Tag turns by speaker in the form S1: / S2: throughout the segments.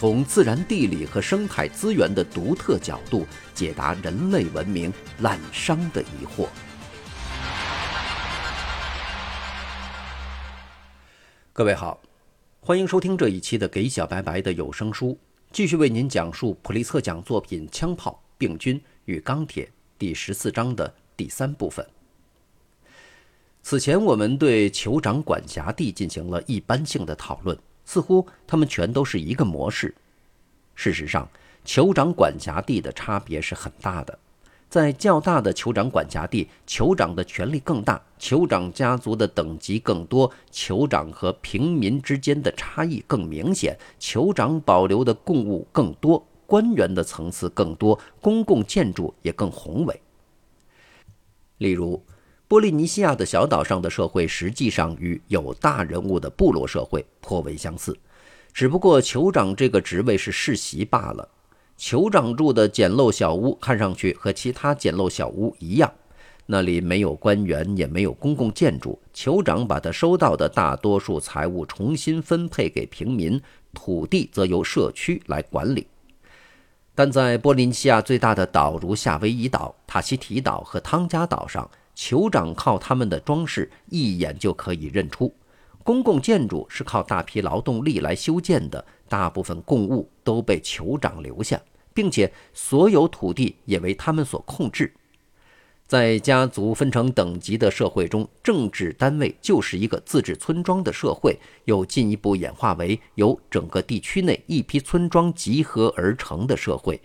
S1: 从自然地理和生态资源的独特角度解答人类文明滥觞的疑惑。各位好，欢迎收听这一期的《给小白白的有声书》，继续为您讲述普利策奖作品《枪炮、病菌与钢铁》第十四章的第三部分。此前，我们对酋长管辖地进行了一般性的讨论。似乎他们全都是一个模式。事实上，酋长管辖地的差别是很大的。在较大的酋长管辖地，酋长的权力更大，酋长家族的等级更多，酋长和平民之间的差异更明显，酋长保留的贡物更多，官员的层次更多，公共建筑也更宏伟。例如。波利尼西亚的小岛上的社会实际上与有大人物的部落社会颇为相似，只不过酋长这个职位是世袭罢了。酋长住的简陋小屋看上去和其他简陋小屋一样，那里没有官员，也没有公共建筑。酋长把他收到的大多数财物重新分配给平民，土地则由社区来管理。但在波利尼西亚最大的岛，如夏威夷岛、塔希提岛和汤加岛上。酋长靠他们的装饰一眼就可以认出，公共建筑是靠大批劳动力来修建的，大部分贡物都被酋长留下，并且所有土地也为他们所控制。在家族分成等级的社会中，政治单位就是一个自治村庄的社会，又进一步演化为由整个地区内一批村庄集合而成的社会。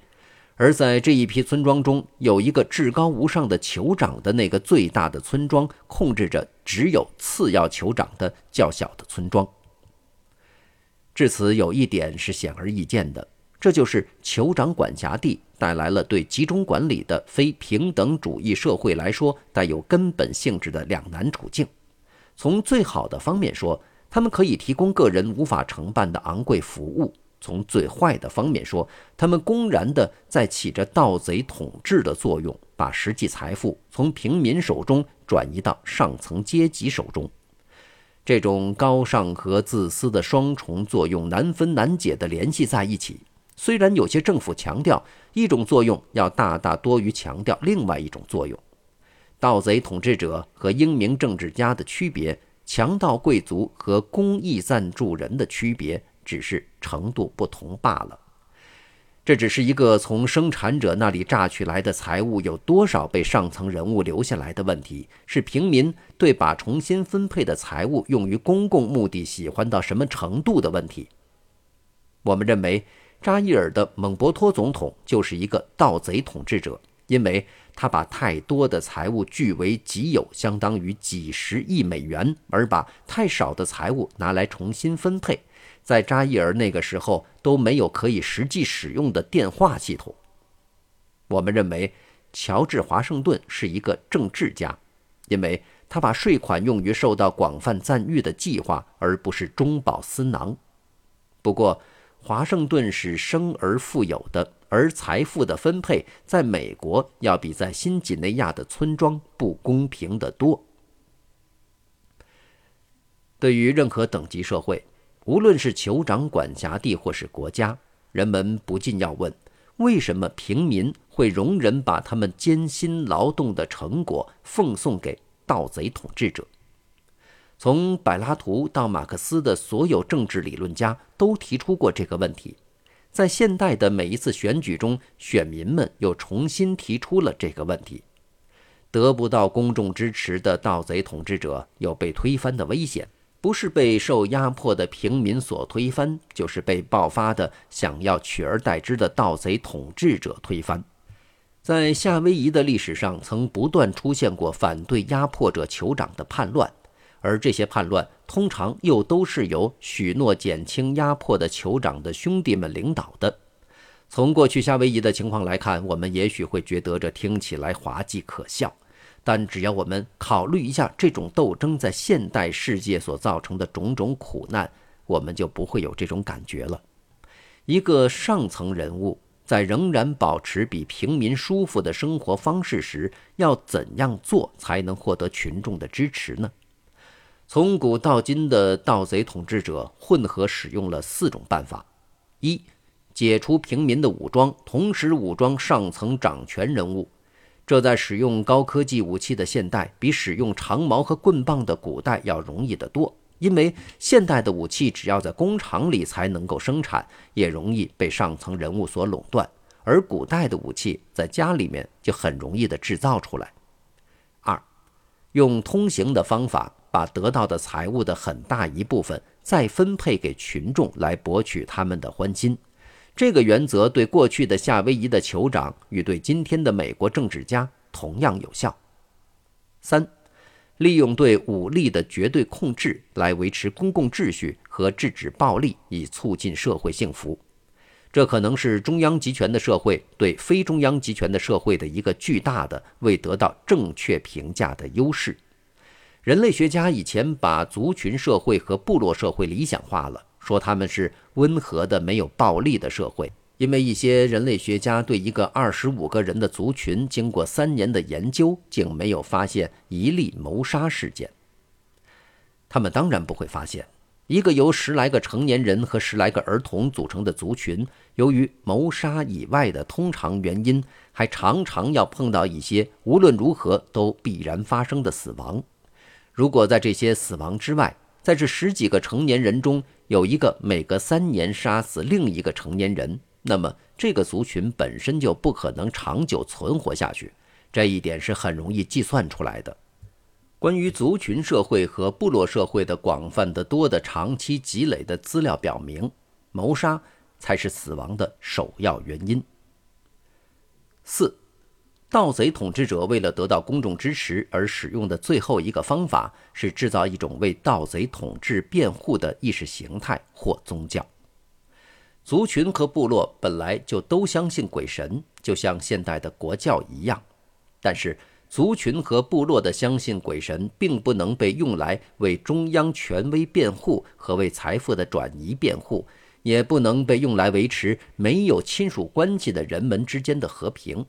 S1: 而在这一批村庄中，有一个至高无上的酋长的那个最大的村庄，控制着只有次要酋长的较小的村庄。至此，有一点是显而易见的，这就是酋长管辖地带来了对集中管理的非平等主义社会来说带有根本性质的两难处境。从最好的方面说，他们可以提供个人无法承办的昂贵服务。从最坏的方面说，他们公然地在起着盗贼统治的作用，把实际财富从平民手中转移到上层阶级手中。这种高尚和自私的双重作用难分难解地联系在一起。虽然有些政府强调一种作用要大大多于强调另外一种作用，盗贼统治者和英明政治家的区别，强盗贵族和公益赞助人的区别。只是程度不同罢了。这只是一个从生产者那里榨取来的财物有多少被上层人物留下来的问题，是平民对把重新分配的财物用于公共目的喜欢到什么程度的问题。我们认为，扎伊尔的蒙博托总统就是一个盗贼统治者，因为他把太多的财物据为己有，相当于几十亿美元，而把太少的财物拿来重新分配。在扎伊尔那个时候都没有可以实际使用的电话系统。我们认为，乔治·华盛顿是一个政治家，因为他把税款用于受到广泛赞誉的计划，而不是中饱私囊。不过，华盛顿是生而富有的，而财富的分配在美国要比在新几内亚的村庄不公平得多。对于任何等级社会。无论是酋长管辖地或是国家，人们不禁要问：为什么平民会容忍把他们艰辛劳动的成果奉送给盗贼统治者？从柏拉图到马克思的所有政治理论家都提出过这个问题。在现代的每一次选举中，选民们又重新提出了这个问题。得不到公众支持的盗贼统治者有被推翻的危险。不是被受压迫的平民所推翻，就是被爆发的想要取而代之的盗贼统治者推翻。在夏威夷的历史上，曾不断出现过反对压迫者酋长的叛乱，而这些叛乱通常又都是由许诺减轻压迫的酋长的兄弟们领导的。从过去夏威夷的情况来看，我们也许会觉得这听起来滑稽可笑，但只要我们考虑一下这种斗争在现代世界所造成的种种苦难，我们就不会有这种感觉了。一个上层人物在仍然保持比平民舒服的生活方式时，要怎样做才能获得群众的支持呢？从古到今的盗贼统治者混合使用了四种办法：一、解除平民的武装，同时武装上层掌权人物。这在使用高科技武器的现代，比使用长矛和棍棒的古代要容易得多。因为现代的武器只要在工厂里才能够生产，也容易被上层人物所垄断；而古代的武器在家里面就很容易的制造出来。二、用通行的方法。把得到的财物的很大一部分再分配给群众，来博取他们的欢心。这个原则对过去的夏威夷的酋长与对今天的美国政治家同样有效。三，利用对武力的绝对控制来维持公共秩序和制止暴力，以促进社会幸福。这可能是中央集权的社会对非中央集权的社会的一个巨大的未得到正确评价的优势。人类学家以前把族群社会和部落社会理想化了，说他们是温和的、没有暴力的社会。因为一些人类学家对一个二十五个人的族群经过三年的研究，竟没有发现一例谋杀事件。他们当然不会发现，一个由十来个成年人和十来个儿童组成的族群，由于谋杀以外的通常原因，还常常要碰到一些无论如何都必然发生的死亡。如果在这些死亡之外，在这十几个成年人中有一个每隔三年杀死另一个成年人，那么这个族群本身就不可能长久存活下去。这一点是很容易计算出来的。关于族群社会和部落社会的广泛的多的长期积累的资料表明，谋杀才是死亡的首要原因。四。盗贼统治者为了得到公众支持而使用的最后一个方法是制造一种为盗贼统治辩护的意识形态或宗教。族群和部落本来就都相信鬼神，就像现代的国教一样。但是，族群和部落的相信鬼神，并不能被用来为中央权威辩护和为财富的转移辩护，也不能被用来维持没有亲属关系的人们之间的和平。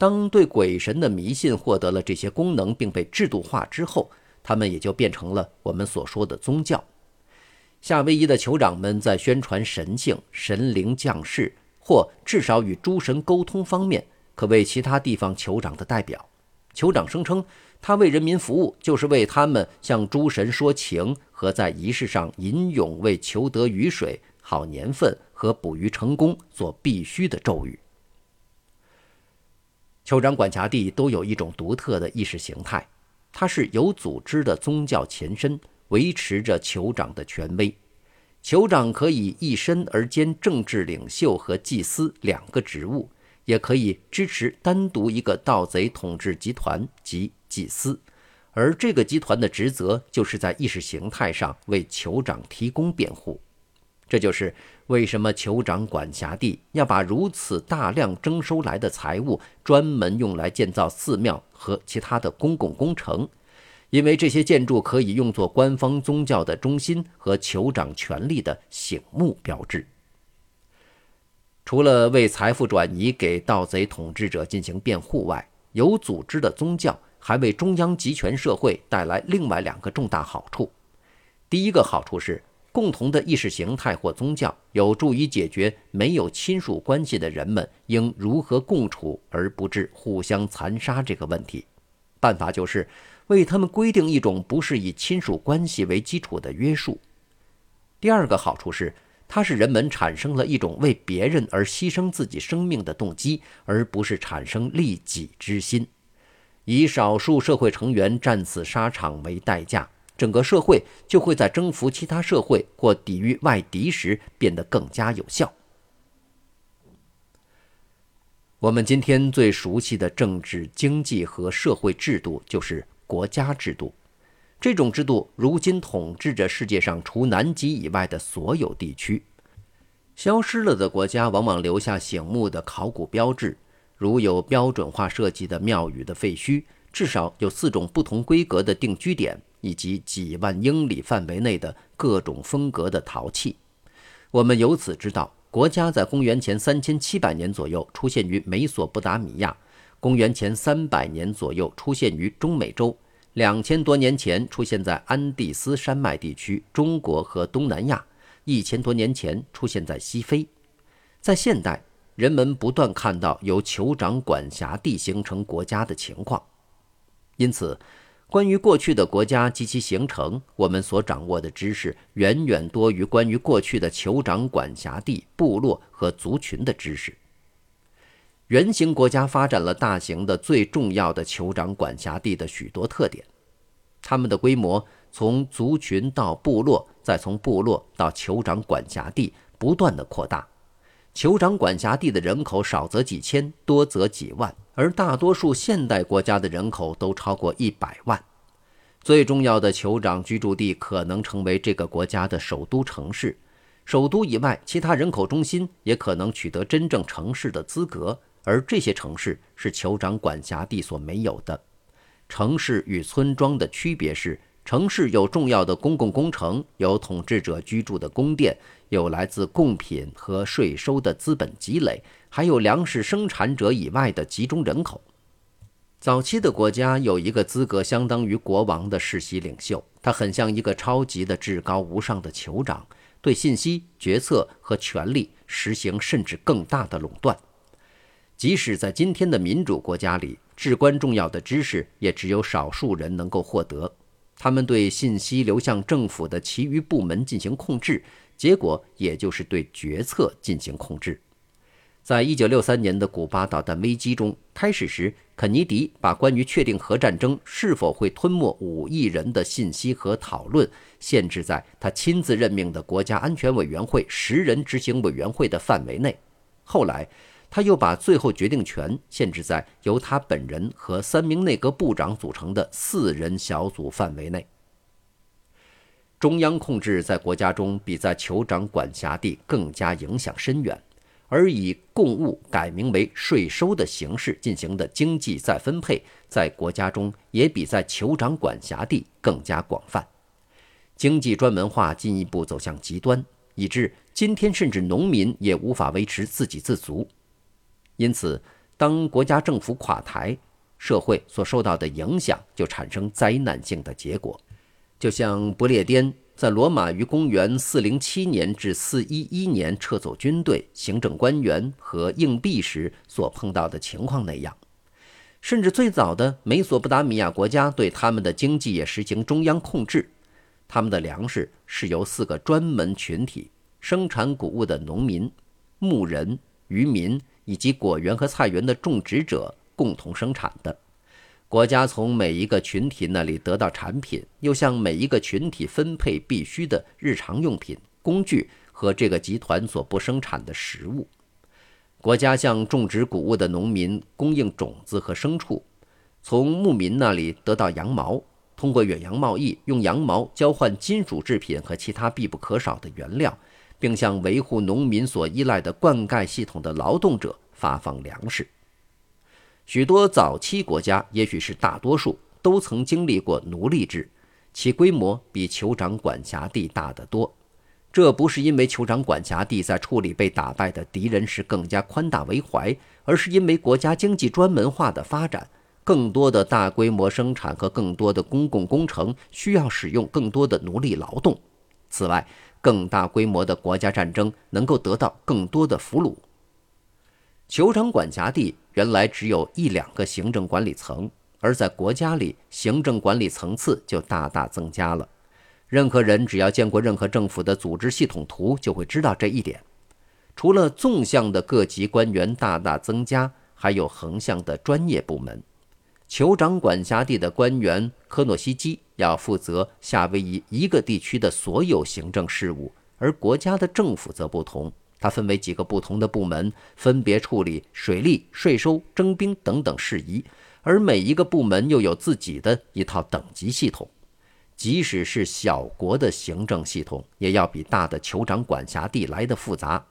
S1: 当对鬼神的迷信获得了这些功能并被制度化之后，他们也就变成了我们所说的宗教。夏威夷的酋长们在宣传神性、神灵降世，或至少与诸神沟通方面，可谓其他地方酋长的代表。酋长声称，他为人民服务，就是为他们向诸神说情和在仪式上吟咏为求得雨水、好年份和捕鱼成功所必须的咒语。酋长管辖地都有一种独特的意识形态，它是有组织的宗教前身，维持着酋长的权威。酋长可以一身而兼政治领袖和祭司两个职务，也可以支持单独一个盗贼统治集团及祭司，而这个集团的职责就是在意识形态上为酋长提供辩护。这就是为什么酋长管辖地要把如此大量征收来的财物专门用来建造寺庙和其他的公共工程，因为这些建筑可以用作官方宗教的中心和酋长权力的醒目标志。除了为财富转移给盗贼统治者进行辩护外，有组织的宗教还为中央集权社会带来另外两个重大好处。第一个好处是。共同的意识形态或宗教有助于解决没有亲属关系的人们应如何共处而不致互相残杀这个问题。办法就是为他们规定一种不是以亲属关系为基础的约束。第二个好处是，它使人们产生了一种为别人而牺牲自己生命的动机，而不是产生利己之心，以少数社会成员战死沙场为代价。整个社会就会在征服其他社会或抵御外敌时变得更加有效。我们今天最熟悉的政治、经济和社会制度就是国家制度。这种制度如今统治着世界上除南极以外的所有地区。消失了的国家往往留下醒目的考古标志，如有标准化设计的庙宇的废墟，至少有四种不同规格的定居点，以及几万英里范围内的各种风格的陶器。我们由此知道，国家在公元前三千七百年左右出现于美索不达米亚，公元前三百年左右出现于中美洲。两千多年前出现在安第斯山脉地区、中国和东南亚，一千多年前出现在西非。在现代，人们不断看到由酋长管辖地形成国家的情况。因此，关于过去的国家及其形成，我们所掌握的知识远远多于关于过去的酋长管辖地、部落和族群的知识。圆形国家发展了大型的、最重要的酋长管辖地的许多特点，它们的规模从族群到部落，再从部落到酋长管辖地不断的扩大。酋长管辖地的人口少则几千，多则几万，而大多数现代国家的人口都超过一百万。最重要的酋长居住地可能成为这个国家的首都城市，首都以外，其他人口中心也可能取得真正城市的资格。而这些城市是酋长管辖地所没有的。城市与村庄的区别是：城市有重要的公共工程，有统治者居住的宫殿，有来自贡品和税收的资本积累，还有粮食生产者以外的集中人口。早期的国家有一个资格相当于国王的世袭领袖，他很像一个超级的至高无上的酋长，对信息、决策和权力实行甚至更大的垄断。即使在今天的民主国家里，至关重要的知识也只有少数人能够获得。他们对信息流向政府的其余部门进行控制，结果也就是对决策进行控制。在一九六三年的古巴导弹危机中，开始时，肯尼迪把关于确定核战争是否会吞没五亿人的信息和讨论限制在他亲自任命的国家安全委员会十人执行委员会的范围内。后来。他又把最后决定权限制在由他本人和三名内阁部长组成的四人小组范围内。中央控制在国家中比在酋长管辖地更加影响深远，而以贡物改名为税收的形式进行的经济再分配，在国家中也比在酋长管辖地更加广泛。经济专门化进一步走向极端，以致今天甚至农民也无法维持自给自足。因此，当国家政府垮台，社会所受到的影响就产生灾难性的结果，就像不列颠在罗马于公元407年至411年撤走军队、行政官员和硬币时所碰到的情况那样。甚至最早的美索不达米亚国家对他们的经济也实行中央控制，他们的粮食是由四个专门群体生产谷物的农民、牧人、渔民。以及果园和菜园的种植者共同生产的，国家从每一个群体那里得到产品，又向每一个群体分配必需的日常用品、工具和这个集团所不生产的食物。国家向种植谷物的农民供应种子和牲畜，从牧民那里得到羊毛，通过远洋贸易用羊毛交换金属制品和其他必不可少的原料。并向维护农民所依赖的灌溉系统的劳动者发放粮食。许多早期国家，也许是大多数，都曾经历过奴隶制，其规模比酋长管辖地大得多。这不是因为酋长管辖地在处理被打败的敌人时更加宽大为怀，而是因为国家经济专门化的发展，更多的大规模生产和更多的公共工程需要使用更多的奴隶劳动。此外，更大规模的国家战争能够得到更多的俘虏。酋长管辖地原来只有一两个行政管理层，而在国家里，行政管理层次就大大增加了。任何人只要见过任何政府的组织系统图，就会知道这一点。除了纵向的各级官员大大增加，还有横向的专业部门。酋长管辖地的官员科诺西基要负责夏威夷一个地区的所有行政事务，而国家的政府则不同，它分为几个不同的部门，分别处理水利、税收、征兵等等事宜，而每一个部门又有自己的一套等级系统。即使是小国的行政系统，也要比大的酋长管辖地来的复杂。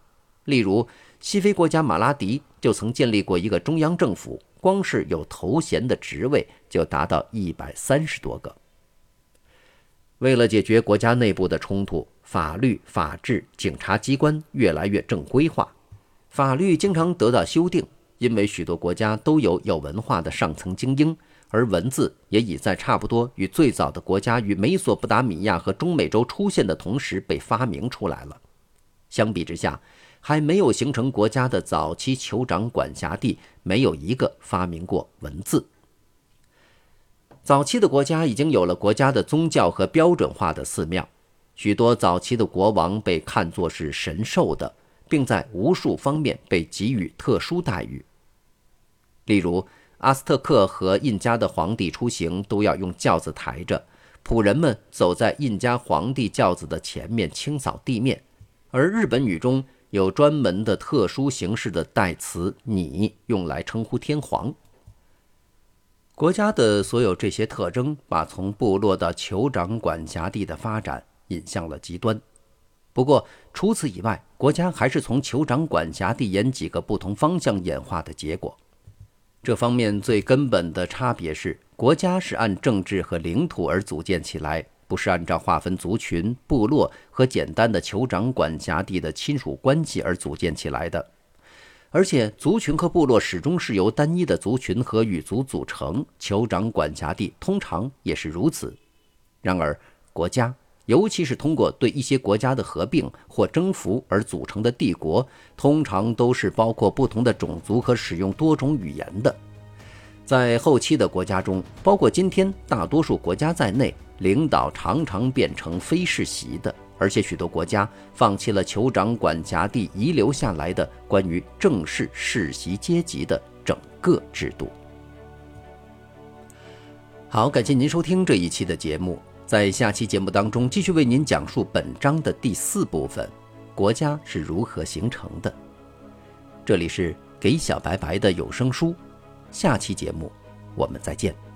S1: 例如，西非国家马拉迪就曾建立过一个中央政府，光是有头衔的职位就达到一百三十多个。为了解决国家内部的冲突，法律、法治、警察机关越来越正规化，法律经常得到修订，因为许多国家都有有文化的上层精英，而文字也已在差不多与最早的国家与美索不达米亚和中美洲出现的同时被发明出来了。相比之下，还没有形成国家的早期酋长管辖地，没有一个发明过文字。早期的国家已经有了国家的宗教和标准化的寺庙，许多早期的国王被看作是神授的，并在无数方面被给予特殊待遇。例如，阿斯特克和印加的皇帝出行都要用轿子抬着，仆人们走在印加皇帝轿子的前面清扫地面，而日本语中有专门的特殊形式的代词“你”，用来称呼天皇。国家的所有这些特征，把从部落到酋长管辖地的发展引向了极端。不过，除此以外，国家还是从酋长管辖地沿几个不同方向演化的结果。这方面最根本的差别是，国家是按政治和领土而组建起来，不是按照划分族群、部落和简单的酋长管辖地的亲属关系而组建起来的。而且，族群和部落始终是由单一的族群和语族组成，酋长管辖地通常也是如此。然而，国家，尤其是通过对一些国家的合并或征服而组成的帝国，通常都是包括不同的种族和使用多种语言的。在后期的国家中，包括今天大多数国家在内，领导常常变成非世袭的。而且许多国家放弃了酋长管辖地遗留下来的关于正式世袭阶级的整个制度。好，感谢您收听这一期的节目，在下期节目当中继续为您讲述本章的第四部分：国家是如何形成的。这里是给小白白的有声书，下期节目我们再见。